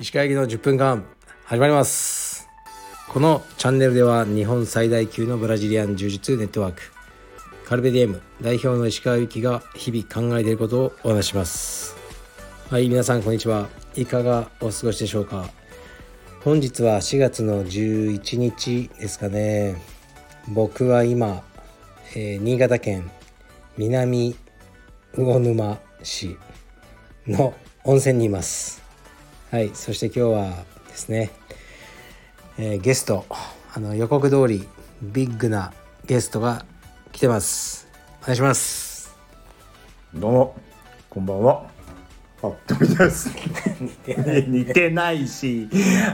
石川駅の10分間始まります。このチャンネルでは日本最大級のブラジリアン柔術ネットワークカルベディエム代表の石川由紀が日々考えていることをお話します。はい皆さんこんにちは。いかがお過ごしでしょうか。本日は4月の11日ですかね。僕は今、えー新潟県南魚沼市の温泉にいますはいそして今日はですね、えーゲストあの予告通りビッグなゲストが来てますお願いしますどうも、こんばんは。あっとみです。似てないし、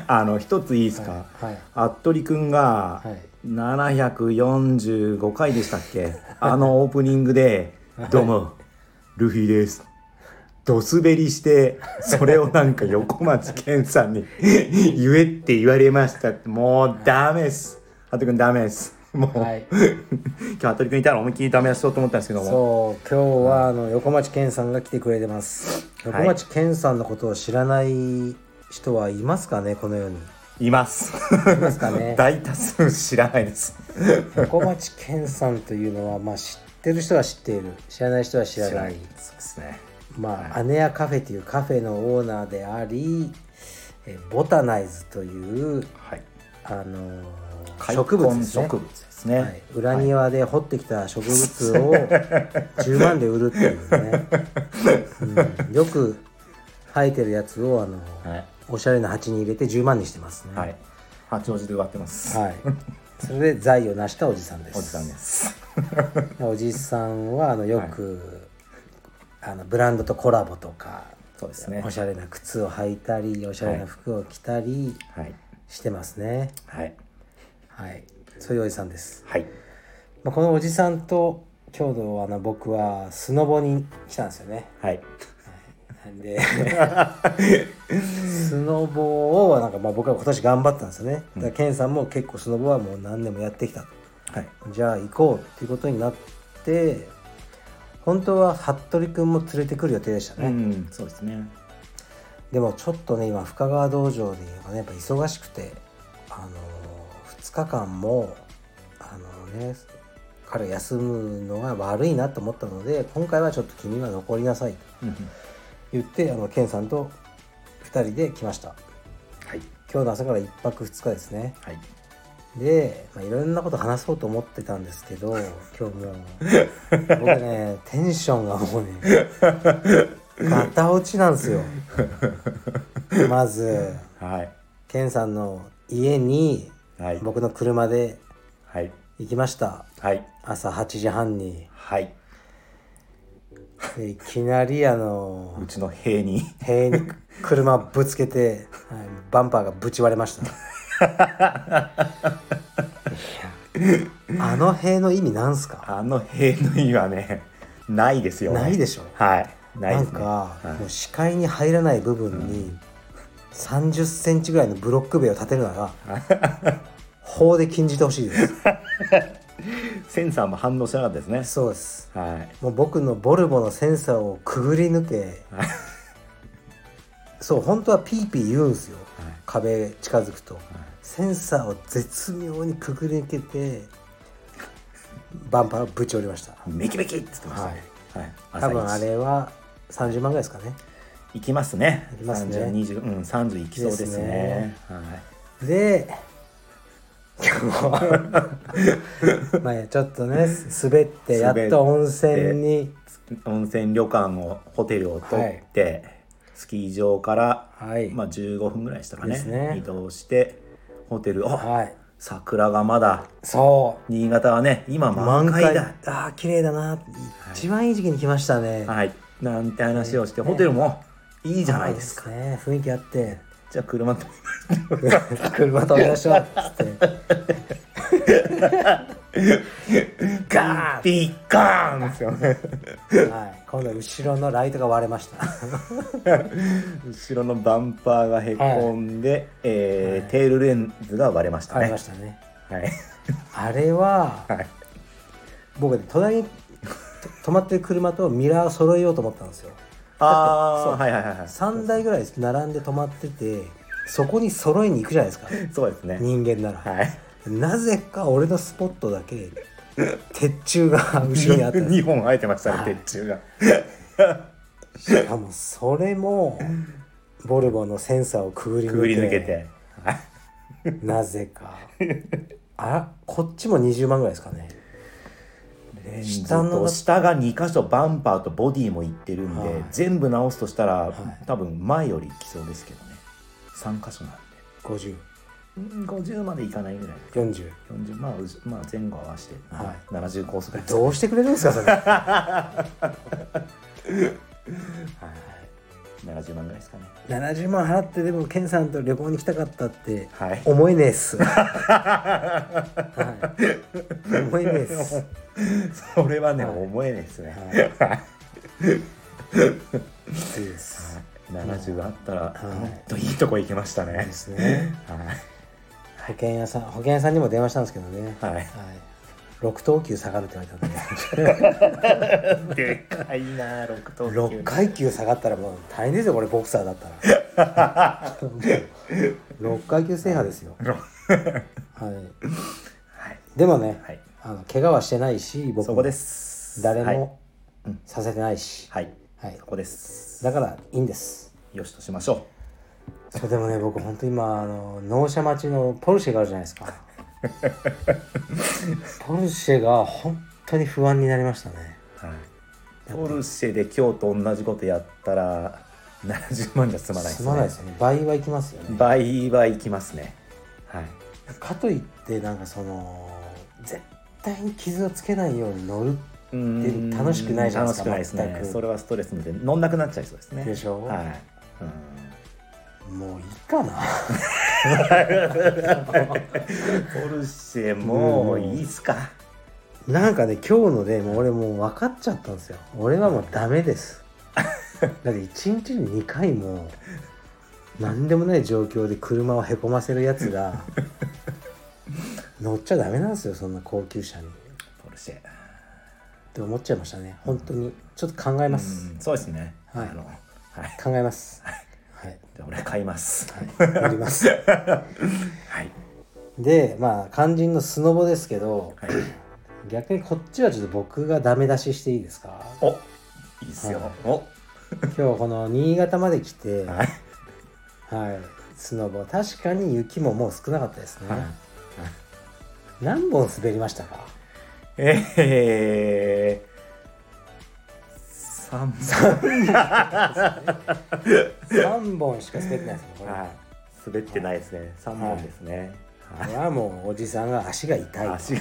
あの一ついいですか？はいあっとりくんがはい745回でしたっけ？あのオープニングで、どうも、ルフィです。ドスベリして、それをなんか横町健さんに 言えって言われましたって。もうダメです。あっとりくんダメです。もう、はい 今日あっとりくんいたら思いっきりダメ出しようと思ったんですけども。そう今日はあの横町健さんが来てくれてます横町健さんのことを知らない人はいますかね？この世にいます。いますかね 大多数知らないです。横町健さんというのはまあ知ってる人は知っている知らない人は知らないそうですね。まあ、アネアカフェというカフェのオーナーでありえボタナイズというはい。あのー開植物ですね墾植物ですね。はい、裏庭で掘ってきた植物を 10万で売るっていうね、うん、よく生えてるやつをあの、はい。おしゃれな鉢に入れて10万にしてますねはい。八王子で割ってます。はいそれで財を成したおじさんですおじさんです。おじさんはあのよく、あのブランドとコラボとかそうですねお。しゃれな靴を履いたりおしゃれな服を着たりはい。してますねはい。はいそういうおじさんです、はい。まあ、このおじさんと今日のあの僕はスノボに来たんですよねはい。で スノボをなんかまあ僕は今年頑張ったんですよねだからケンさんも結構スノボはもう何年もやってきたはい。じゃあ行こうっていうことになって本当は服部君も連れてくる予定でしたね、うん、そうですね。でもちょっとね今深川道場でねやっぱ忙しくてあの2日間もあのね彼休むのが悪いなと思ったので今回はちょっと君は残りなさいとうん。言ってあのケンさんと2人で来ましたはい。今日の朝から1泊2日ですねはい。で、まあ、いろんなこと話そうと思ってたんですけど 今日もう僕ねテンションがもうね ガタ落ちなんですよまずはい。ケンさんの家にはい。僕の車ではい。行きましたはい。朝8時半にはい。でいきなりあのうちの塀に。塀に車ぶつけて、はい、バンパーがぶち割れましたいやあの塀の意味なんすか？あの塀の意味はね、ないですよ、ね。ないでしょ？はい。ないなんですね。か、はいもう視界に入らない部分に3 0センチぐらいのブロック塀を立てるなら法で禁じてほしいですセンサーも反応しなかったですね。そうですはい。もう僕のボルボのセンサーをくぐり抜けそう本当はピーピー言うんですよ、はい壁近づくと、センサーを絶妙にくぐり抜けてバンパーをぶち折りましたメキメキって言ってましたね。はい。多分あれは30万ぐらいですかね行きますね。行きますね30、20、うん、30行きそうですね。はい。で まあちょっとね滑ってやっと温泉に。温泉旅館をホテルを取って、スキー場から、はい。まあ、15分ぐらいでしたかね。ね。移動してホテル。あ、はい。桜がまだ。そう。新潟はね今満開だ。ああ綺麗だな、一番いい時期に来ましたね、はい。なんて話をして、ホテルもいいじゃないですか、いいね。雰囲気あってじゃあ車と。車止めましょうっつってガーピッカーンですよねン、はい、今度は後ろのライトが割れました。後ろのバンパーがへこんで、えーテールレンズが割れました割れねましたね。はい。あれははい。僕ね隣に止まってる車とミラー揃えようと思ったんですよああはいはいはいはい。3台ぐらい並んで止まっててそこに揃えに行くじゃないですか。そうですね。人間なら、はい。なぜか俺のスポットだけ鉄柱が後ろにあった。んです2本生えてましたね、はい。鉄柱が。しかもそれもボルボのセンサーをくぐり抜けくぐり抜けて。はい。なぜか。あこっちも20万ぐらいですかね下のと下が2箇所バンパーとボディもいってるんで、はい。全部直すとしたら、い。多分前よりいきそうですけどね。3箇所なんで。5040うん50までいかないぐらい。40まあまあ前後合わせて、は70コースぐらいどうしてくれるんですかそれ 70万ぐらいですかね。70万払ってでもケンさんと旅行に来たかったってはい。思えねえっす、はい、思えねえっす。それはね、はい。思えないですね、きつい。です70あったら、い。もっといいとこ行きましたね。ですね。保険屋さん保険屋さんにも電話したんですけどね。はい、はい、6等級下がるって言われたんででかいな6等6階級下がったらもう大変ですよこれボクサーだったら。6階級制覇ですよ。はい。はい、でもね、はい、あの怪我はしてないし僕そこです。誰はい。もさせてないし、はい、はい。そこです。だからいいんです。よしとしましょそうでもね僕本当今あの納車待ちのポルシェがあるじゃないですか ポルシェが本当に不安になりましたね。う、はい、ポルシェで今日と同じことやったら70万じゃ済まないですすまないですよね。倍はいきますよね。倍はいきますね。はい。かといってなんかその絶対に傷をつけないように乗るうーん楽しくないじゃないですか楽しくないですね。それはストレスで乗んなくなっちゃいそうですね。でしょ？はい、うんもういいかな。ポルシェもういいっすか？なんかね今日のでもう俺もう分かっちゃったんですよ。俺はもうダメです。だって1日に2回も何でもない状況で車をへこませるやつが乗っちゃダメなんですよそんな高級車に。っポルシェ。て思っちゃいましたね。本当に。ちょっと考えます、うんそうですね。はい。はい。考えます。はいじゃあ俺買います。やります。はい。でまあ肝心のスノボですけどはい。逆にこっちはちょっと僕がダメ出ししていいですか？おいいっすよ、はい。お。今日この新潟まで来てはい。はい、スノボ。確かに雪ももう少なかったですね、はい。何本滑りましたか？えー、3 3本しか滑ってないですねこれ、はい。滑ってないですね。3本ですね、これはもうおじさんが足が痛いと。足が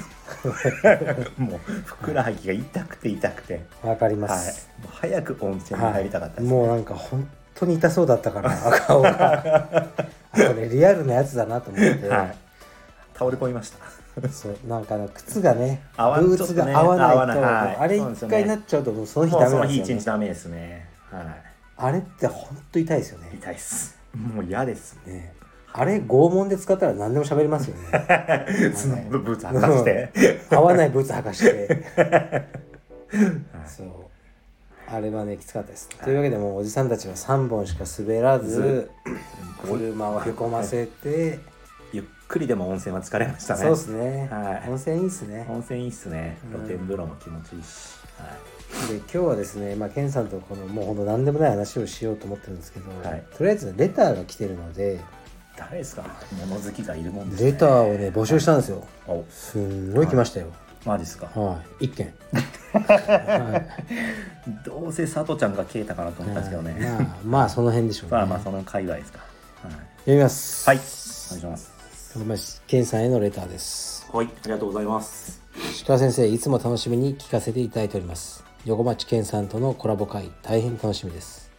もうふくらはぎが痛くて痛くて、わかりまはい。す、もう早く温泉に入りたかったです、もうなんか本当に痛そうだったから 顔が。あこれリアルなやつだなと思って、はい。倒れ込みました そうなんか靴がねブーツが合わないとねはい。あれ一回なっちゃうともうその日ダメなんですよ、ね、日一日ダメですね。はあれって本当痛いですよね。い痛いっす。もう嫌ですね。あれ拷問で使ったら何でも喋りますよね。ブーツ履かして、合わないブーツ履かして。そう。あれはねきつかったです、というわけでもうおじさんたちは3本しか滑らず車をへこませて、ゆっくりでも温泉は疲れましたね。そうですね、はい。温泉いいっすね。温泉いいっすね。うん。露天風呂も気持ちいいし、はい。で今日はですね、まあ、ケンさんとこのもうほんと何でもない話をしようと思ってるんですけど、はい。とりあえずレターが来てるので誰ですか？物好きがいるもんですね。レターをね募集したんですよ。お。すんごい来ましたよ。マジですか？はい。一件。は いどうせ佐藤ちゃんが消えたかなと思ったんですけどね、まあまあその辺でしょうね、まあまあその界隈ですか。はい、読みます。はい、お願いしますごめんケンさんへのレターです。はいありがとうございます。鹿先生いつも楽しみに聞かせていただいております。横町健さんとのコラボ会大変楽しみです。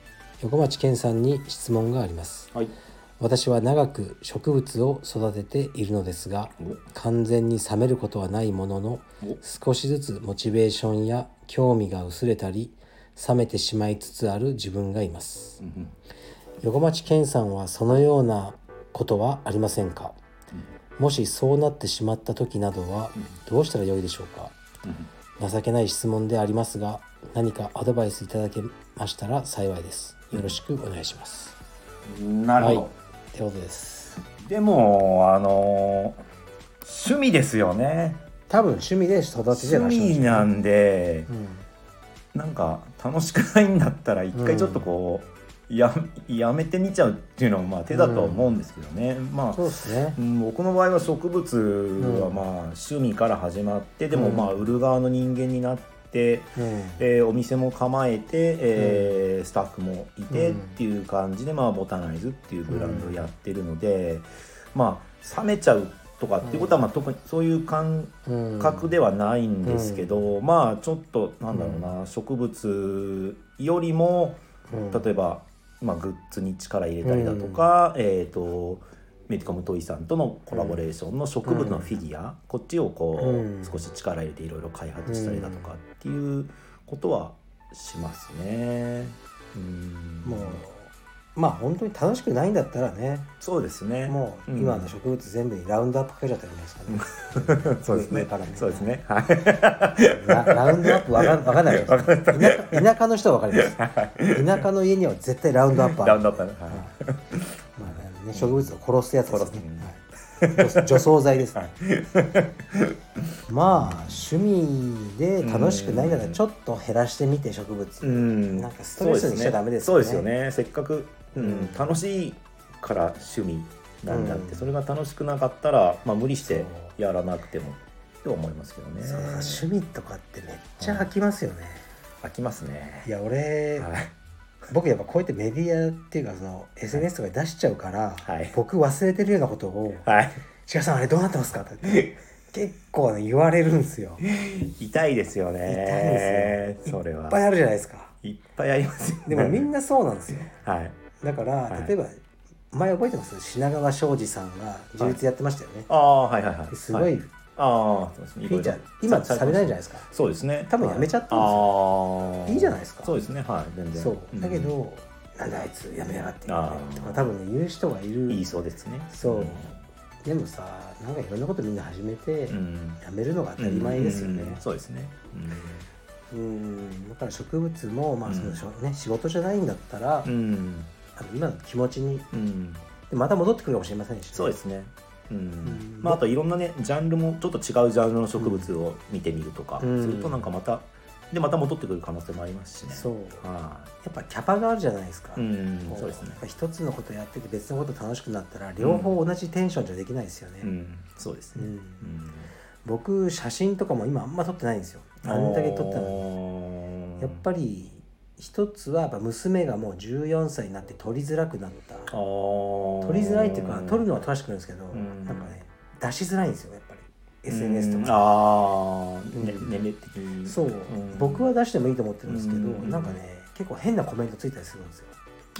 横町健さんに質問があります。はい。私は長く植物を育てているのですが完全に冷めることはないもののお。少しずつモチベーションや興味が薄れたり冷めてしまいつつある自分がいます。うん。横町健さんはそのようなことはありませんか？もしそうなってしまった時などはどうしたらよいでしょうか？うん。情けない質問でありますが何かアドバイスいただけましたら幸いです。よろしくお願いします、なるほど、はい。ってことです。でもあの趣味ですよね。多分趣味で育ててらっしゃる趣味なんでうん。なんか楽しくないんだったら一回ちょっとこう、ややめてみちゃうっていうのもまあ手だとは思うんですけどね、まあそうですね。うん僕の場合は植物はうん。まあ趣味から始まってでもうん。まあ売る側の人間になって、うん。えーお店も構えて、えースタッフもいてうん。っていう感じで、まあ、ボタナイズっていうブランドをやってるので、まあ冷めちゃうとかっていうことは、まあ、特にそういう感うん。覚ではないんですけど、まあちょっとなんだろうな、植物よりもうん。例えば、まあ、グッズに力入れたりだとか、えっ、とメディカムトイさんとのコラボレーションの植物のフィギュア、こっちをこう、うん。少し力入れていろいろ開発したりだとかっていうことはしますね。うん。もうまあ本当に楽しくないんだったらねそうですね。もう今の植物全部にラウンドアップかけちゃったらいいんです。かね、そうですね。ね。そうですね。はい。ララウンドアップわかわかんないです。田舎田舎の人はわかります。田舎の家には絶対ラウンドアップラウンドアップね。はい。まあね、植物を殺すやつですね、はい、除草剤ですね、まあ趣味で楽しくないならちょっと減らしてみて植物、うん。なんかストレスにしちゃダメですそうよね。ですよね。せっかく、うんうん楽しいから趣味なんだって、うんそれが楽しくなかったら、まあ、無理してやらなくてもと思いますけどね。趣味とかってめっちゃ飽きますよね、飽きますねい。や俺、はい。僕やっぱこうやってメディアっていうかその SNS とかに出しちゃうから、はい僕忘れてるようなことをはい。「千賀さんあれどうなってますか?」って言って 結構ね言われるんですよ痛いですよね。痛いですよそれは。いっぱいあるじゃないですかいっぱいありますよ、ね。でもみんなそうなんですよはい。だから、はい例えば前覚えてます？品川庄司さんが充実やってましたよね、ああ、はいはいはい。すごいはフああ、そうですね。ィーチャー、今されないじゃないですかそうですね。多分やめちゃったんですよああ。いいじゃないですかそうですね。はい。全然。そう、んだけどなんであいつやめやがってあーとか多分ね言う人がいるいいそうですね。そうでもさなんかいろんなことみんな始めて、うん。やめるのが当たり前ですよねうんそうですね。うんだから植物も、まあそのしょね、仕事じゃないんだったら、うん。うん。あの今の気持ちにうん。でまた戻ってくるかもしれませんし、そうですね。うん。ん。まあ、あといろんなねジャンルもちょっと違うジャンルの植物を見てみるとか、うん。するとなんかまたでまた戻ってくる可能性もありますしね。そう。はやっぱキャパがあるじゃないですか、い。うん。こ、そうですね。一つのことやってて別のこと楽しくなったら両方同じテンションじゃできないですよね、うん、そうですね。うん。うん。僕写真とかも今あんま撮ってないんですよ。あんだけ撮ったのに。やっぱり一つはやっぱ娘がもう14歳になって撮りづらくなった。撮撮りづらいっていうか撮るのは撮らせてくれるんですけど、ん。なんかね出しづらいんですよやっぱり。SNS とか、ああ、ねうん。年齢的にそう、ん。僕は出してもいいと思ってるんですけど、うん。なんかね結構変なコメントついたりするんですよ。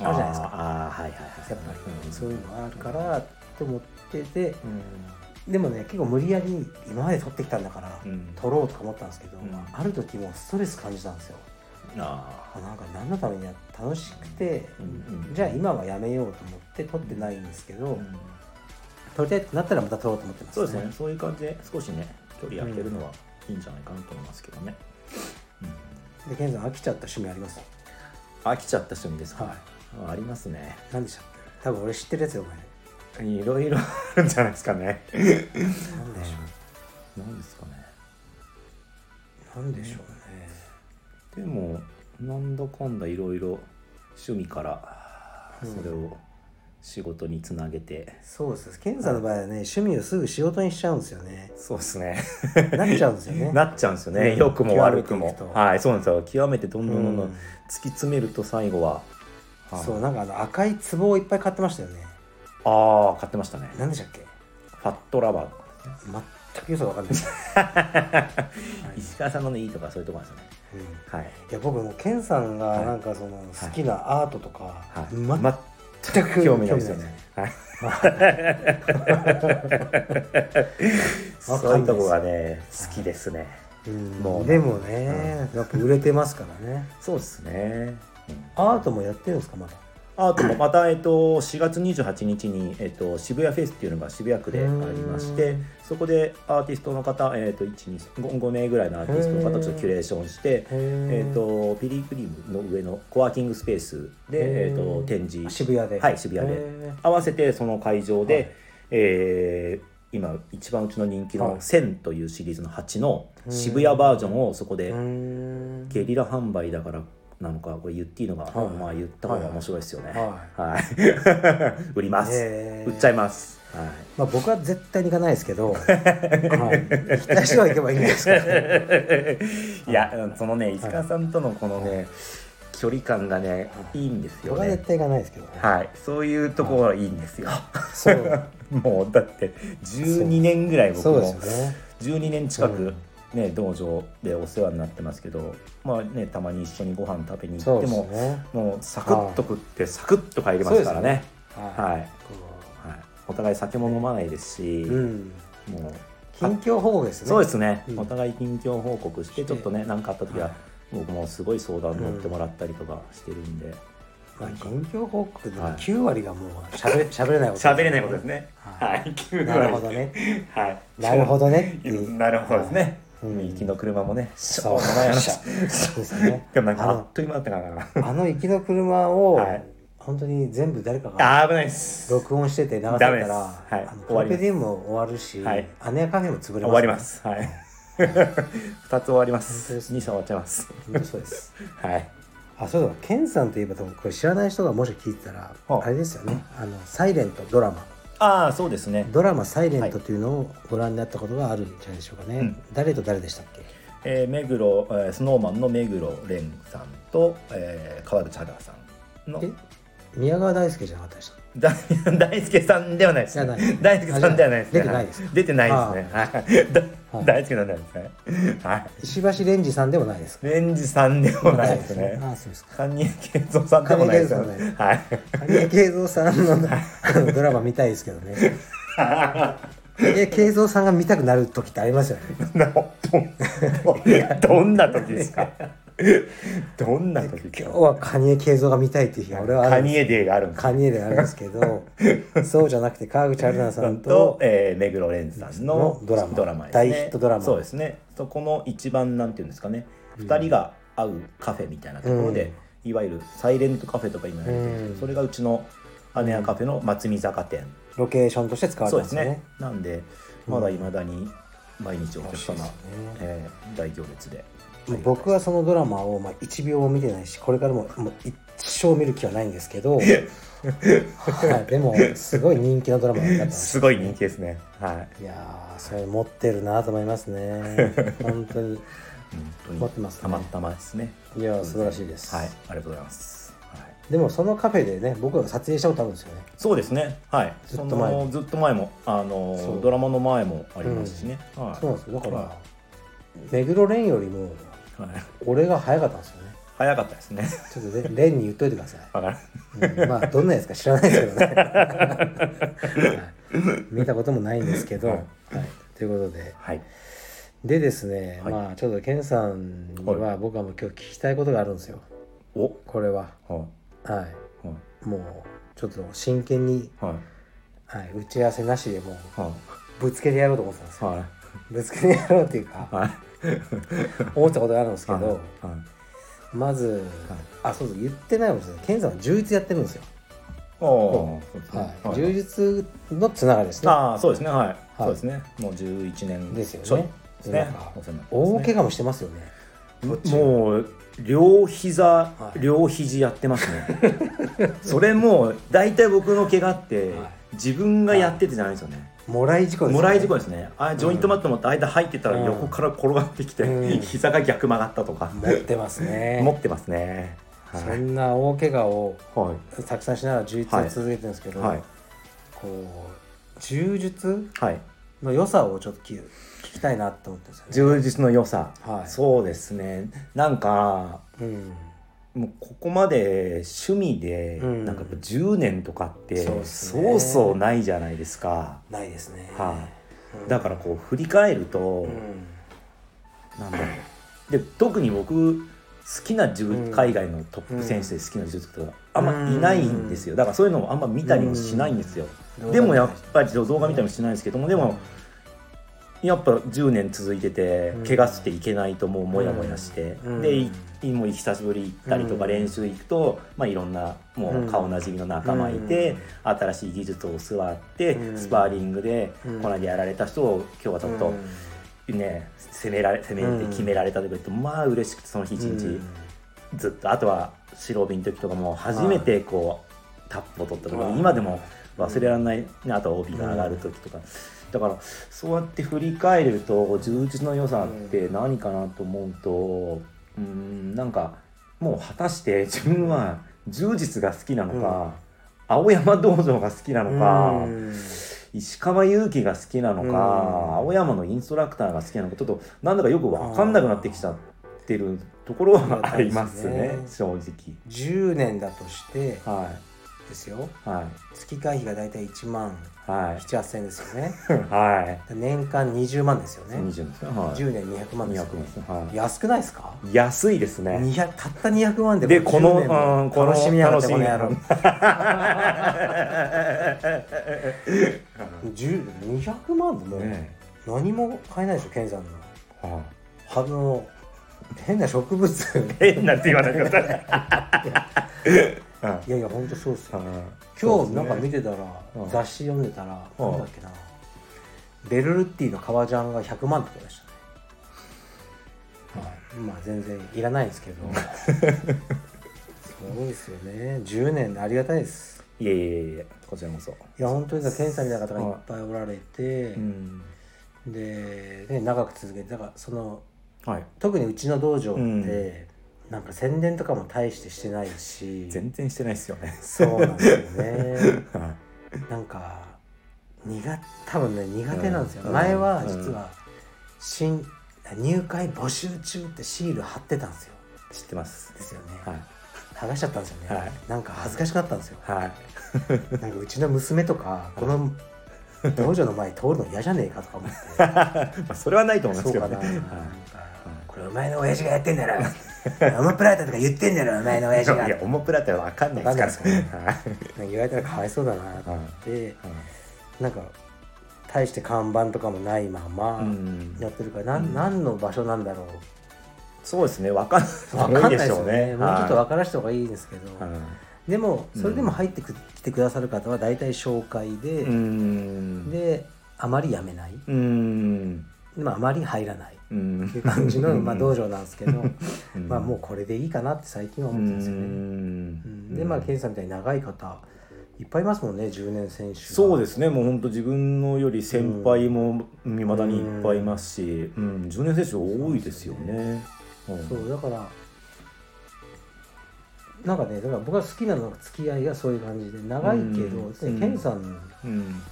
あるじゃないですか。あーあーはいはいはい。やっぱり、うん。そういうのがあるからって思ってて。うん。でもね結構無理やり今まで撮ってきたんだから、うん。撮ろうとか思ったんですけど、うん。ある時もうストレス感じたんですよああなんか何のためにや楽しくて、うんうん。じゃあ今はやめようと思って撮ってないんですけど、ーうん。撮りたいってなったらまた撮ろうと思ってます、そうですね。そういう感じで少しね距離空けるのはいいんじゃないかなと思いますけどね、うん。でケンさん飽きちゃった趣味あります？飽きちゃった趣味ですか、はい。あありますね。何でしたっけ？多分俺知ってるやつよお前いろいろあるんじゃないですかね。何でしょ何ですかね。う何でしょうねでもなんだかんだいろいろ趣味からうんそれを仕事につなげて、そうです。ケンさんの場合はね趣味をすぐ仕事にしちゃうんですよね。そうですね。なっちゃうんですよね。なっちゃうんですよね、うん。良くも悪くも。極めていくと。はいそうなんですよ。極めてどんどんどんどんうん。突き詰めると最後は、はい。そうなんかあの赤い壺をいっぱい買ってましたよね。ああ買ってましたね。何でしたっけ？ファットラバー。全くよさわかんない 石川さんのねいいとかそういうとこなんですよねうんはい。いや僕もケンさんがはい。なんかその好きなアートとか、はい、全全くく興味ないですよね。はい。そういうとこがね、好きですね。うんもうでもね、やっぱ売れてますからね。そうですね。うん。アートもやってるんですかまだ？あともまた、えっと、4月28日に、えっと、渋谷フェスっていうのが渋谷区でありましてうん。そこでアーティストの方、えっと、1 2 5, 5名ぐらいのアーティストの方とちょっとキュレーションして、ええっと、ピリクリムの上のコワーキングスペースで、えっと、展示。渋谷で。はい渋谷で。へ合わせてその会場で、はい。えー今一番うちの人気のはい「1000」というシリーズの8の渋谷バージョンをそこでゲリラ販売だからなのかこれ言っていいのか、はい。まあ言った方が面白いですよね。ははい、売ります、へー。売っちゃいます、はい。まあ僕は絶対に行かないですけど、はい、行きたい人は行けばいいんです いやそのね石川さんとのこのね、距離感がねい。いんですよね。僕は絶対行かないですけど。ね、はい。そういうところがいいんですよ。そう。もうだって12年ぐらい僕もですよね。12年近くね、道場でお世話になってますけどまあねたまに一緒にご飯食べに行っても、ね。もうサクッと食ってサクッと帰りますからね。ははい、はい、お互い酒も飲まないですし、い、うん。もう近況報告ですね。そうですね、うん。お互い近況報告してちょっとね何かあった時は、はい。僕もすごい相談乗ってもらったりとかしてるんでまあ、近況報告でもはい。9割がもうしゃべしゃべれないこと喋れないことですね。ははい。い、9なるほどね。はい。なるほどねなるほどですね、うん行きの車もねそう。しょう。もない話そうですねなんかあっという間だったかなあの行きの車を、はい本当に全部誰かが危ないです録音してて流されたら、はいあのカ終わりますルペディウムも終わるし、はい姉屋カフェも潰れます、終わりますはい二つ終わります二社終わっちゃいます本当そうですはいあそうだケンさんといえば多分これ知らない人がもし聞いてたらはああれですよねあのサイレントドラマああそうですね。ドラマ「サイレントというのをご覧になったことがあるんじゃないでしょうかね、うん誰と誰でしたっけ？えー、目黒、えー、スノーマンの目黒蓮さんと、えー、川口春奈さんの。え？宮川大輔じゃなかったでしただ 大輔さんではないですじゃない。大輔さんではないですね。出てないですか？出てないですね。はい。大輔さんではないですね。はい。石橋蓮司さんでもないですか？レンジさんでもないですね。あそうですか。蟹江慶三さんでもないですよ蟹江慶三さんのドラマ見たいですけどね。蟹江慶三さんが見たくなる時ってありますよね。どどんな時ですか？どんな時今日？は蟹江慶三が見たいっていう日が俺はある。んです蟹江デーがあるんです。カニエであるんですけど そうじゃなくて川口春奈さんとと、えー、目黒蓮さんののドラマですね。大ヒットドラマ。そうですね。そこの一番なんていうんですかね、二人が会うカフェみたいなところで、いわゆるサイレントカフェとか今やってるんですけど、うん。それがうちの姉屋カフェの松見坂店、ロケーションとして使われてますよねですね。なんでまだいまだに毎日お客様、ね。えー大行列で僕はそのドラマを、まあ、1秒も見てないしこれからももう一生見る気はないんですけど、はい、でもすごい人気のドラマだったんですすごい人気ですね。はい。いやーそれ持ってるなと思いますね。本当に。持ってますね。たまたまですね。いやー素晴らしいです、はい。ありがとうございます、はい。でもそのカフェでね僕が撮影したことあるんですよね。そうですね。はい。ずっと前ずっと前もあのドラマの前もありますしね。はい。そうなんですよ。だから、は目黒蓮よりもはい。俺が早かったんですよね。早かったですね。ちょっとね蓮に言っといてください。わかる。うんまあどんなやつか知らないですけどね、はい。見たこともないんですけど、ははい。いということで。はい。でですね、はい。まあちょっとケンさんにはは僕はもう今日聞きたいことがあるんですよ。お。これは。ははい。はい。もうちょっと真剣に、はい。はい、打ち合わせなしでもうはぶつけてやろうと思ってたんですよ。いはい。ぶつけてやろうっていうか。はい。思ってたことがあるんですけど、はいまず、あそうそう言ってないかもしれない。ケンさんは充実やってるんですよ、おーそうですね。はい。充実のつながりですね。ああそうですね。はい。そうですね。もう11年ですよね。ですね。大怪我もしてますよね。もう両膝、はい。両肘やってますね。それもう大体僕の怪我って、はい。自分がやっててじゃないですよね、もらい事故ですよね。もらい事故ですね。あジョイントマット持って間入ってたらうん。横から転がってきて、うん。膝が逆曲がったとか、持ってますね。持ってますね。はい。そんな大怪我をはたくさんしながら充実を続けてるんですけど、いはい。こう充実はい。の良さをちょっと聞聞きたいなと思ってるんですよね。充実の良さ、はい。そうですね。なんかうん、もうここまで趣味で、うん。なんかやっぱ10年とかってそうそね。うないじゃないですか。ないですね。はい。うん。だからこう振り返ると、うん。なんだろう。で特に僕きな海外のトップ選手で好きな柔術とかあんまいないんですよ。だからそういうのをあんま見たりもしないんですよ。うん。でもやっぱり動画見たりもしないんですけどもでもやっぱ10年続いててうん。怪我していけないともうモヤモヤして、うん。でいもう久しぶり行ったりとかうん。練習行くと、まあ、いろんなもう顔なじみの仲間いて、新しい技術を教わって、うん。スパーリングでうん。この間やられた人を今日はちょっとね、攻められ攻めて決められたとか言って、まあ嬉しくてその日一日、ずっと。あとは白帯の時とかも初めてこうタップを取ったとか、はい今でも忘れられない、ね、あとは帯が上がる時とか、だからそうやって振り返ると充実の良さって何かなと思うとうんなんかもう果たして 自分は充実が好きなのか、青山道場が好きなのか。うん。石川祐希が好きなのか、うん。青山のインストラクターが好きなのかちょっとなんだかよく分かんなくなってきちゃってるところはありますね正直。10年だとしてはですよ。いはい。月会費が大体1万はい。7 8千円ですよね。はい。年間20万ですよね。20ですねはい。10年200万ですよ200ね。はい。安くないですか？安いですね。200たった200万ででこの10年もうんこの楽しみやがってこの野郎。10 200 万でも何も買えないでしょケンさんのはあの変な植物。い 変なって言わないでくださいいやいや本当そうっすよ。うん。今日なんか見てたら、うん。雑誌読んでたら、うん。なんだっけな。ベルルッティの革ジャンが100万とかでしたね、はい、まあ全然いらないんですけど。そうですよね。10年でありがたいです。いえいえいえこちらこそ。いや本当にさケンさんみたいな方がいっぱいおられて、うん。で、ね、長く続けてだからそのはい。特にうちの道場って、うんなんか宣伝とかも大してしてないし。全然してないですよね。そうなんですよね。はなんか苦多分ね苦手なんですよ、うん。前は実は新入会募集中ってシール貼ってたんですよ。い知ってます。ですよね、はい。剥がしちゃったんですよね、はい。なんか恥ずかしくなったんですよ。はい。なんかうちの娘とかこの道場の前通るの嫌じゃねえかとか思って。まあそれはないと思いまそうかな、すけどねなんかこれお前の親父がやってんだろ オモプラータとか言ってんだろお前の親父が。いや、オモプラってわかんないですから。言われたらかわいそうだな。と思って、なんか大して看板とかもないままうん。やってるから、なん、何の場所なんだろう。そうですね、わかんわかんないですよね。もうちょっとは分からした方がいいんですけど、でもそれでも入ってく、来てくださる方は大体紹介で、うん。であまり辞めない、うん。まあ、あまり入らないうん。っていう感じの、まあ、道場なんですけど、うん。まあもうこれでいいかなって最近はう思ってるんですよね。ん。でまあケンさんみたいに長い方いっぱいいますもんね10年選手が。そうですね、もう本当自分のより先輩も未だにいっぱいいますし、うん、10年選手多いですよね。うん。そうだからなんかねだから僕が好きなのが付き合いがそういう感じで長いけど、うん。ねケンさん、うん、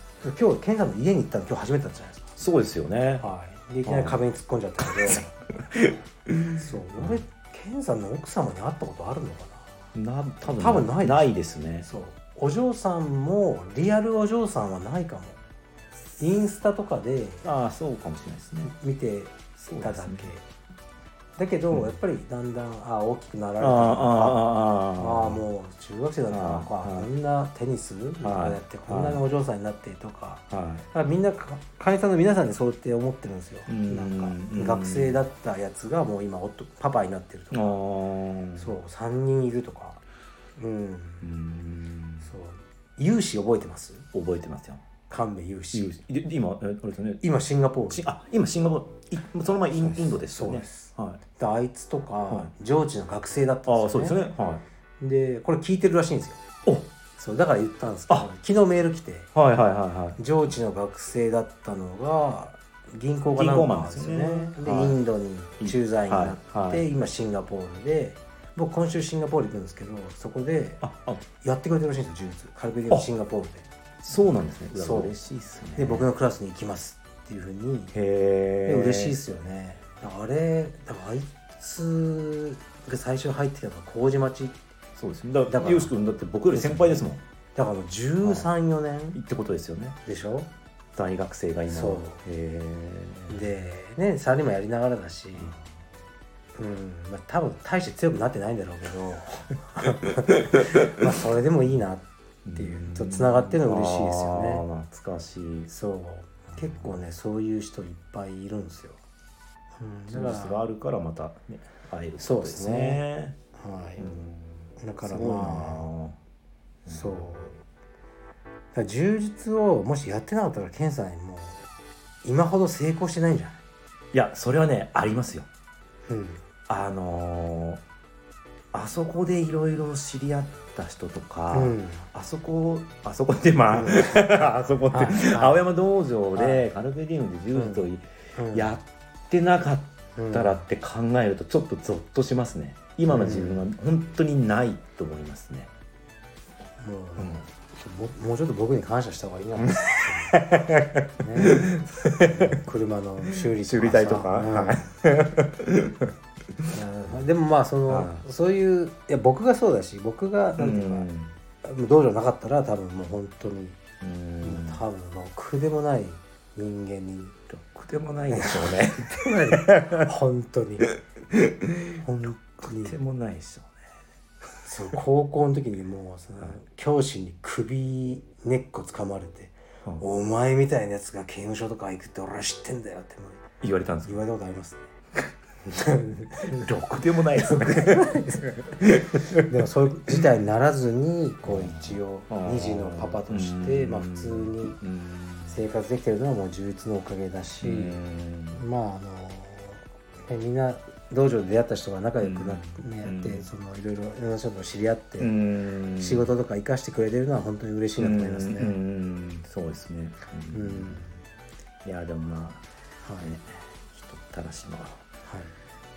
今日ケンさんの家に行ったの今日初めてだったじゃないですそうですよね。かはいでいきなり壁に突っ込んじゃったけど そう。俺ケンさんの奥様に会ったことあるのかな？多分多分ないです。ないですね。な。そう。お嬢さんもリアルお嬢さんはないかも。インスタとかでああ、そうかもしれないですね。見てただけ、ね。だけど、うん。やっぱりだんだんあ大きくなられあたのかあ、あもう中学生だったのかああこんなテニスとかやってこんなにお嬢さんになってとか。あ、はい。みんなか会員さんの皆さんでそうやって思ってるんですよ。うん。なんうんか学生だったやつがもう今夫パパになってるとか。ああ、そう3人いるとか。うん。うん。そう。有志覚えてます？覚えてますよ。神戸有志。で今、えあれですよね。今シンガポール。しあ、今シンガポール、いその前インインドですよね。そうです。はい。であいつとかは上智の学生だったんああ、ですよね。そうですね。はい。でこれ聞いてるらしいんですよ。お、そうだから言ったんですけどあ。昨日メール来てはいはいはいはい。上智の学生だったのが銀行かなんかなんですよね。銀行マンですよね。ではい。インドに駐在になって、はいはい今シンガポールで僕今週シンガポール行くんですけどそこであ、あ、やってくれてるらしいんですよ柔術カルペディウムシンガポールで。そうなんですね。うわそう。嬉しいっすね。で僕のクラスに行きますっていうふうに。へえ。で嬉しいっすよねあれだからあいつが最初入ってきたのが麹町。そうですね。だか、だから。らゆうし君だって僕より先輩ですもん。だからもう134年ってことですよね。でしょ？大学生が今。そう。へえ。でねサラリーマンやりながらだし、うん。まあ多分大して強くなってないんだろうけど。まあそれでもいいなっていう。とつながってるの嬉しいですよね。ね懐かしい。そう。結構ねそういう人いっぱいいるんですよ、チャンスがあるからまたね会えるそうですね。ら、はい。うん。だからまあそう。充実をもしやってなかったらケンさんもう今ほど成功してないんじゃない？いやそれはねありますよ。うん。あのーあそこでいろいろ知り合った人とか、うん。あそこあそこってまあ あそこって青山道場はでカルペディウムで柔術をやってなかったらって考えるとちょっとゾッとしますね。今の自分は本当にないと思いますね、もう、ももうちょっと僕に感謝した方がいいな、ね、車の修理修理代とか？うん。でもまあその、はそういういや僕がそうだし僕がなんていうか、道場なかったら多分もう本当に、うん。多分ろくでもない人間にろくでもないでしょうね。本当に。本当に。でもないでしょそう高校の時にもうその教師に首根っこ掴まれてうね、「お前みたいなやつが刑務所とか行くって俺は知ってんだよ」って言われたんですけ言われたことありますね。どろくでもないですね。でもそういう事態にならずにこう一応あー2児のパパとしてうん。まあ普通にうん生活できてるのはもう充実のおかげだしうん。まああのねみんな道場で出会った人が仲良くなってうん。ねやそのいろいろいろんな人と知り合ってうん。仕事とか生かしてくれてるのは本当に嬉しいなと思いますね。うそうですね、ううん。んいやでもまあはい。ね人ったらしのは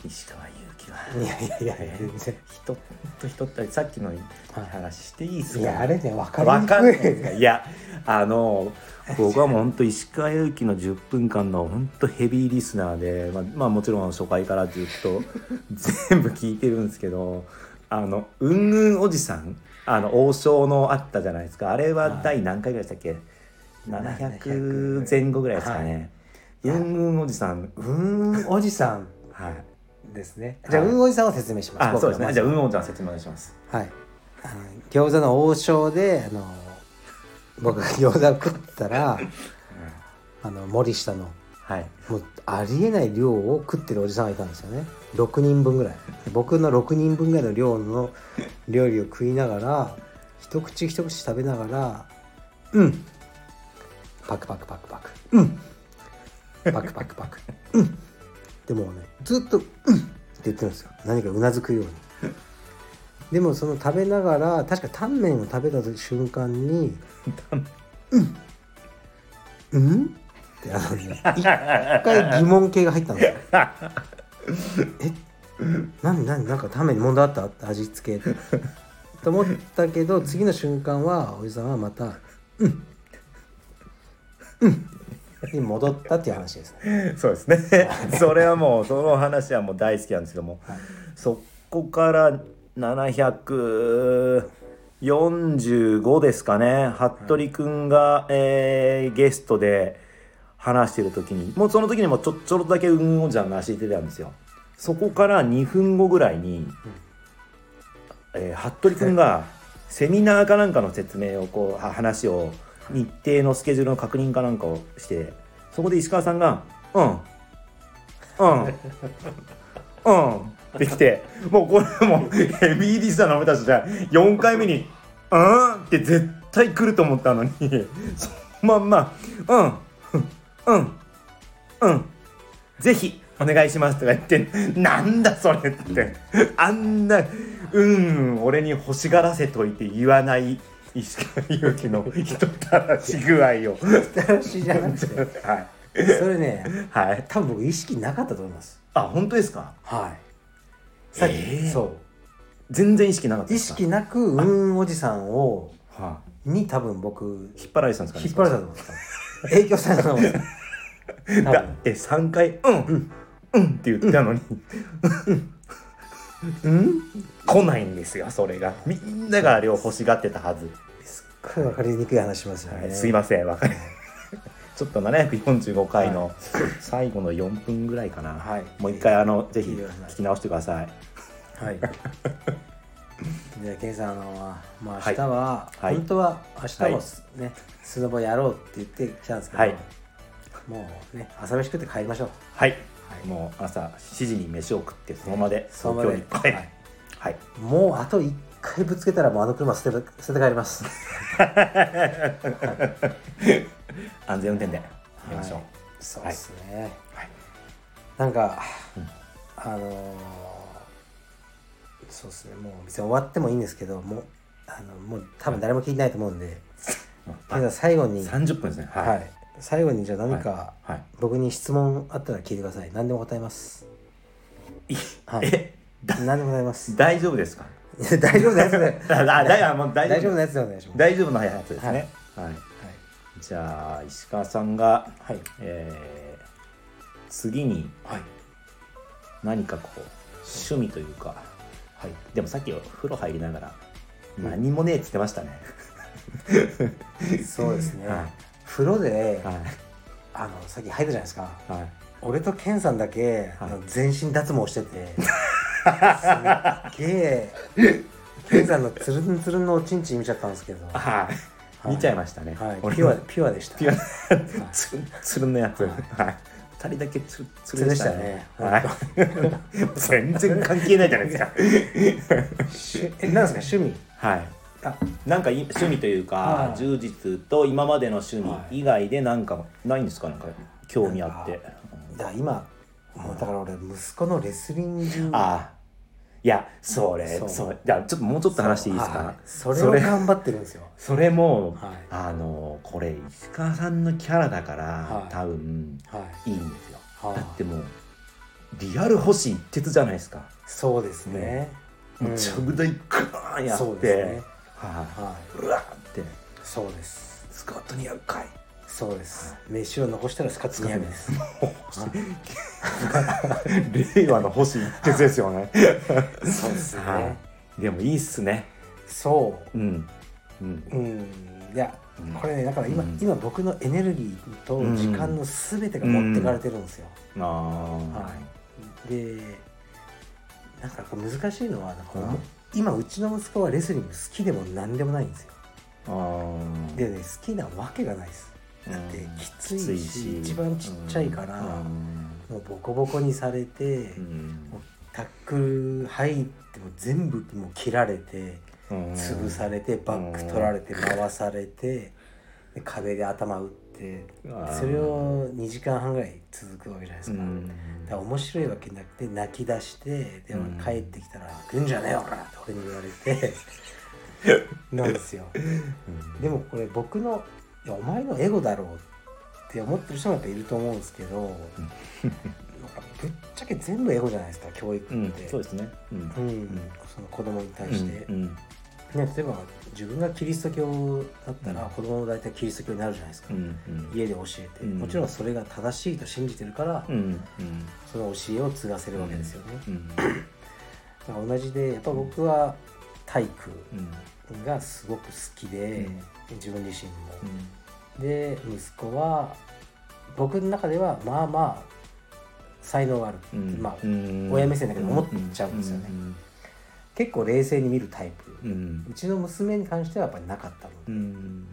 石川祐希が。い、いやいやいやね全然人と人ったりさっきの話していいですか？いやあれね分かりにくい。いやあの僕はもう本当石川祐希の10分間の本当ヘビーリスナーで、まあ、まあもちろん初回からずっと全部聞いてるんですけどあのうんうんおじさんあの王将のあったじゃないですか。あれは第何回ぐらいでしたっけ、700前後ぐらいですかね、うんうんおじさん。うーんおじさん。はいですね。はい。じゃあ、うんおじさんを説明します。あそうですね。じゃあうんうおじさん説明します。はい。あの餃子の王将であの僕が餃子を食ったらあの森下のはい。もうありえない量を食ってるおじさんがいたんですよね。6人分ぐらい。僕の6人分ぐらいの量の料理を食いながら一口一口食べながら「うん。パクパクパクパク。うん。パクパクパク。うん」でもねずっと「うん」って言ってるんですよ。何かうなずくように。でもその食べながら確かタンメンを食べた瞬間に「うん」うんってあのね一回疑問系が入った んですよ。え何何なんかために問題あった？味付け。と思ったけど次の瞬間はおじさんはまた「うん。うん」に戻ったっていう話ですね。そうですね。それはもうその話はもう大好きなんですけども、はいそこから745ですかね。服部くんが、えーゲストで話してる時に、もうその時にもちょちょろっとだけうんおじゃんが足いてたんですよ。そこから2分後ぐらいに、えー服部くんがセミナーかなんかの説明をこうは話を日程のスケジュールの確認かなんかをしてそこで石川さんが「うん。うん。うん」ってきてもうこれもヘビーリスナーの俺たちじゃ4回目に「うん」って絶対来ると思ったのにそのまんま「うん。うん。うん。ぜひお願いします」とか言って「なんだそれ」って。あんな「うん俺に欲しがらせといて言わない石川祐希の人たらし具合を。私じゃなくて。はい。それねはい。多分僕意識なかったと思います。あ本当ですか？はい。さっき、えー。そ全然意識なかった。う意識なくうんおじさんをはに多分僕い引っ張られてたんですかね？引っ張られたと思うんです。か影響されたと思うんです 多だ分。って3回「うんうんうん」って言ったのに「うん?」来ないんですよそれが。みんながあれを欲しがってたはず、すっごい分かりにくい話しますよね、はい、すいませんわかり ちょっと745回の最後の4分ぐらいかな、はい。もう一回あのぜひ聞き直してください。はい。で、ケンさん、あの、まあ、はい。明日は、はい。本当は明日はい。もすね、スノボやろうって言ってきたんですけど、はい。もうね、朝飯食って帰りましょう。はい、はいもう朝7時に飯を食ってそのままでそ東京にはい、はい、もうあと1回ぶつけたら、もうあの車捨てて捨てて帰ります。安全運転で。やりましょう、はい。そうですね。はい。なんか、うん。あのーそうですね、もう別に終わってもいいんですけど、もう、あの、もう多分誰も聞いてないと思うんで、もうケンさん最後に、30分ですね。はい、はい、最後にじゃあ何か、はい僕に質問あったら聞いてください。何でも答えます。いはいえ何でも答えます。大丈夫ですか？いや大丈夫なやつで。あ だだもう大丈夫大丈夫なやつでお願いします。大丈夫なやつですねはい、はい。じゃあ石川さんが、はい。えー次にはい。何かこう趣味というか、はい。でもさっきお風呂入りながらうん何もねえっつってましたね、そうですね。はい風呂で、はい。あの、さっき入ったじゃないですか。はい。俺とケンさんだけ、はい。あの全身脱毛してて すっげえケンさんのつるんつるんのおちんちん見ちゃったんですけど、ははい。見ちゃいましたね、い、俺ピュアピュアでした。ピュアつるつるのやつ、ははい。二人だけつるつつるでしたたねねはい。全然関係ないじゃないですか。えなんですか？趣味？はい。あなんかい趣味というか、はい。充実と今までの趣味はい。以外でなんかないんですか？なんか興味あって。だ今もうだから俺息子のレスリングああ。いやそれそそう。う。じゃあちょっともうちょっと話していいですか、はいそれを頑張ってるんですよ。それも、はい。あのこれ石川さんのキャラだから、はい。多分はい。いいんですよ、はい。だってもうリアル星一徹じゃないですか、そうですね。もうちょぶ台クーンやって、そうですねはい、はうわーって。いそうです。スカートにやるかい。そうです。飯を残したらスカッツ200です。令和の星一徹ですよねそうですね、はい、でもいいっすねそううんうんうんいや、うんこれねだから今、うん今僕のエネルギーと時間の全てが持ってかれてるんですよ、ああはい、でなんか難しいのはなんかうん今うちの息子はレスリング好きでも何でもないんですよ。でね好きなわけがないです。だってうん。きついし一番ちっちゃいからうん。もうボコボコにされて、うん。もうタックル入っても全部もう切られてうん。潰されてバック取られて回されてで壁で頭打ってあー。それを2時間半ぐらい続くわけじゃないですか。うん。だから面白いわけなくて泣き出してでうん。俺帰ってきたら「来んじゃねえよ俺!」って俺に言われて なんですよ。でもこれ僕のいやお前のエゴだろうって思ってる人もやっぱいると思うんですけど、ぶっちゃけ全部エゴじゃないですか教育うん。って。そうですね。うん。うん。その子供に対して、うんね、例えば自分がキリスト教だったらうん。子供も大体キリスト教になるじゃないですか、うんうん。家で教えて、うん。もちろんそれが正しいと信じてるから、うんうん。その教えを継がせるわけですよね、うんだから同じでやっぱ僕は体育うんがすごく好きで、うん。自分自身も、で息子は僕の中ではまあまあ才能がある、うん。まあうん。親目線だけど思っちゃうんですよね結構冷静に見るタイプ、ううんちの娘に関してはやっぱりなかったので、うん。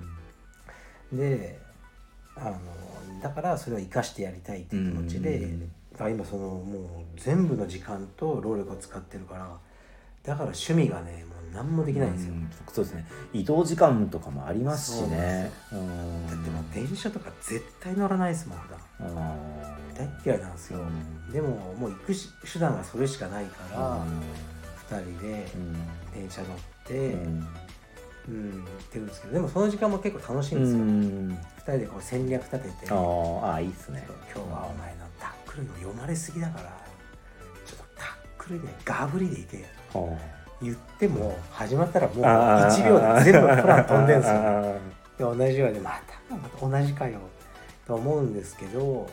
であのだからそれを生かしてやりたいっていう気持ちで、うん。だから今そのもう全部の時間と労力を使ってるからだから趣味がねもう何もできないんですよ、うん。そうですね。移動時間とかもありますしね。だってもう電車とか絶対乗らないですもん普段。大っ嫌いなんですよ、うん。でももう行くし手段がそれしかないから、2人で電車乗って、うん。行ってるんですけどでもその時間も結構楽しいんですよ、2人でこう戦略立ててああいいっすね。今日はお前のタックルの読まれすぎだからちょっとタックルでガブリでいけよ。言っても始まったらもう1秒で全部プラン飛んでんすよ。で同じようにまたまた同じかよと思うんですけど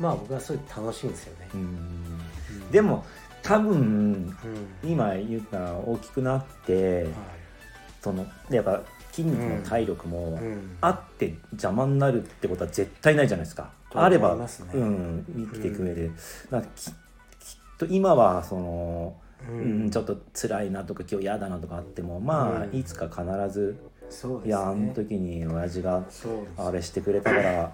まあ僕はそういう楽しいんですよね、うん。でも多分うん。今言った大きくなってはい。そのでやっぱ筋肉の体力もうん。あって邪魔になるってことは絶対ないじゃないですか、とあればね。うん、生きていく上で、なんかききっと今はその、ううんんちょっと辛いなとか今日嫌だなとかあってもまあ、うんいつか必ず、そうですね。いやあの時に親父があれしてくれたからっ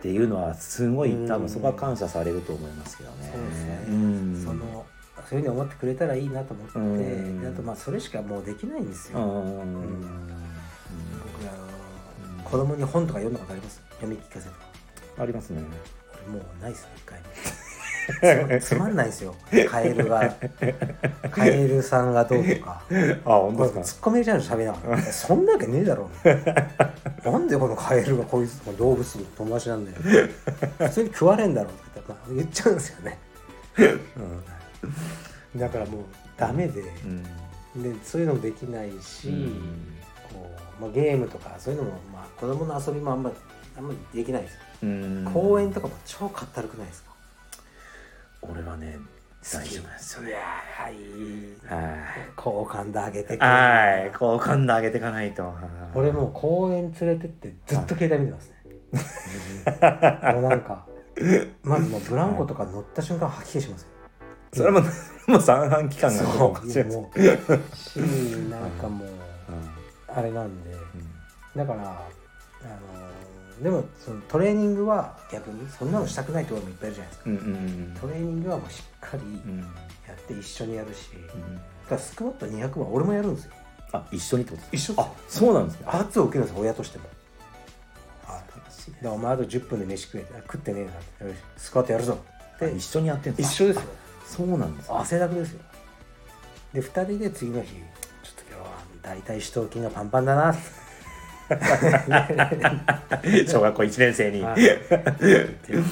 ていうのはすごいうん。多分そこは感謝されると思いますけどね。そうですね、うん。そのそういうふうに思ってくれたらいいなと思って、うん。であとまあそれしかもうできないんですよ、うん。うん。僕あの子供に本とか読んだことあります？読み聞かせとか。ありますね。俺もうないですね一回も。つまんないですよ。カエルが。カエルさんがどうとか。あ本これツッコミじゃん喋りながらそんなわけねえだろ。なんでこのカエルがこいつこの動物の友達なんだよ。普通に食われんだろうって言っちゃうんですよね、うん、だからもうダメで、うん。でそういうのもできないし、こうまあ、ゲームとかそういうのも、まあ、子供の遊びもあんまあんまりできないです公園とかも超かったるくないですか？俺はね大丈夫なんですよね。はいはい。好感度上げてくはい、好感度上げていかないと。俺もう公園連れてってずっと携帯見てますね。もうなんかまずもうブランコとか乗った瞬間吐き気しますよそれも、もう三半期間がそうおかしいですもうしなんかもうあれなんでだからあのでもそのトレーニングは逆にそんなのしたくない人もいっぱいいるじゃないですかうんうんうんトレーニングはもうしっかりうんやって一緒にやるし、だうんからスクワット200は俺もやるんですよあ、一緒にってこと一緒あ、そうなんですね。罰を受けるんですよ親としてもはい素晴らしいでお前あと10分で飯食えあ食ってねえなってよしスクワットやるぞって一緒にやってんです一緒ですよそうなんですね汗だくですよ。で2人で次の日ちょっと今日は大体四頭筋がパンパンだな。小学校1年生に。はないん言っ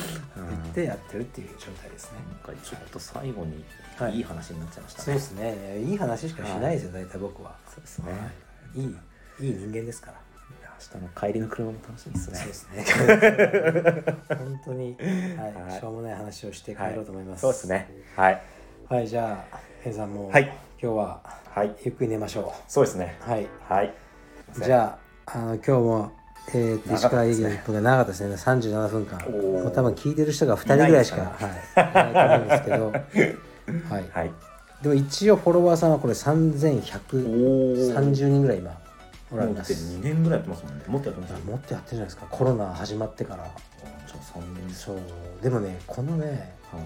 てやってるっていう状態ですね。かちょっと最後にはい。いい話になっちゃいましたね。そうですね。いい話しかしないですよ大体僕は。そうですね。いいいい人間ですから明日の帰りの車も楽しみですね。そうですね。本当に、は、はいいしょうもない話をして帰ろうと思います。そうですね。はい。はいじゃあヘイさんもう、はい。今日ははい。ゆっくり寝ましょそうですね。うはい。はい。じゃああの今日もえーと、石川駅の1分が長かったですね。37分間。おー。もう多分聞いてる人が2人ぐらいしかい。はい。い。ない。と思うんですけど、はい、はい。でも一応フォロワーさんはこれ3130お人ぐらい今もうだってます2年ぐらいやってますもんね。もっとやってます。もっとやってるじゃないですかコロナ始まってからじゃあ3年そうでもねこのねは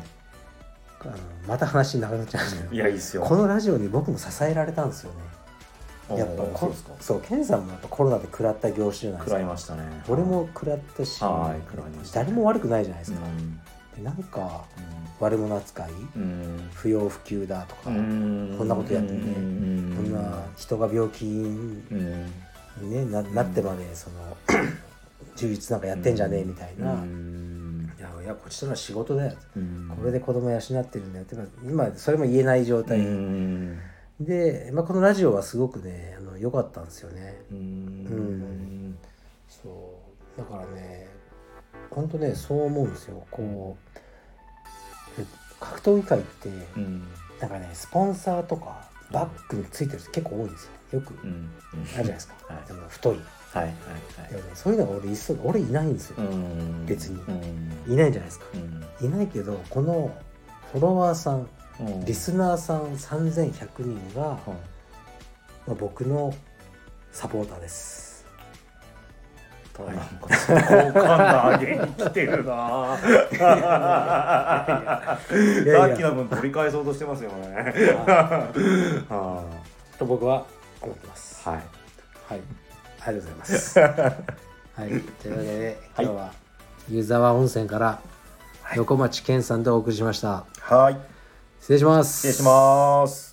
あのまた話長くなっちゃうんですけい。どいや、いいっすよ。このラジオに僕も支えられたんですよねやっぱこそうですか。そうケンさんもやっぱコロナで食らった業種じゃないですか食らいましたね。俺も食らったし、はい食らいました誰も悪くないじゃないですうか、ん。でなんか悪者扱いうん。不要不急だとか、うん。こんなことやってねうんこんな人が病気に、うん。ね、ななってまでその 充実なんかやってんじゃねえみたいな、うん。いやいやこっちとら仕事だよ、うんこれで子供養ってるんだよってか今それも言えない状態、うん。で、まあ、このラジオはすごくね良かったんですよねう。んそうだからね本当ねそう思うんですよこう格闘技界ってうん。なんかねスポンサーとかバッグについてる人結構多いんですよ。よくうん。あるじゃないですか、はい。でも太い。はいはいでもねそういうのが俺いっそ俺いないんですよ。別に。うん。いないじゃないですか。うん。いないけどこのフォロワーさんうん。リスナーさん3100人が、はい。まあ、僕のサポーターですなんか好感度上げに来てるな。さっきの分取り返そうとしてますよね。はと僕は思ってます。い。はい。ありがとうございます。はい。というわけで今日は湯沢温泉から横町健さんでお送りしました。はい。失礼します。失礼します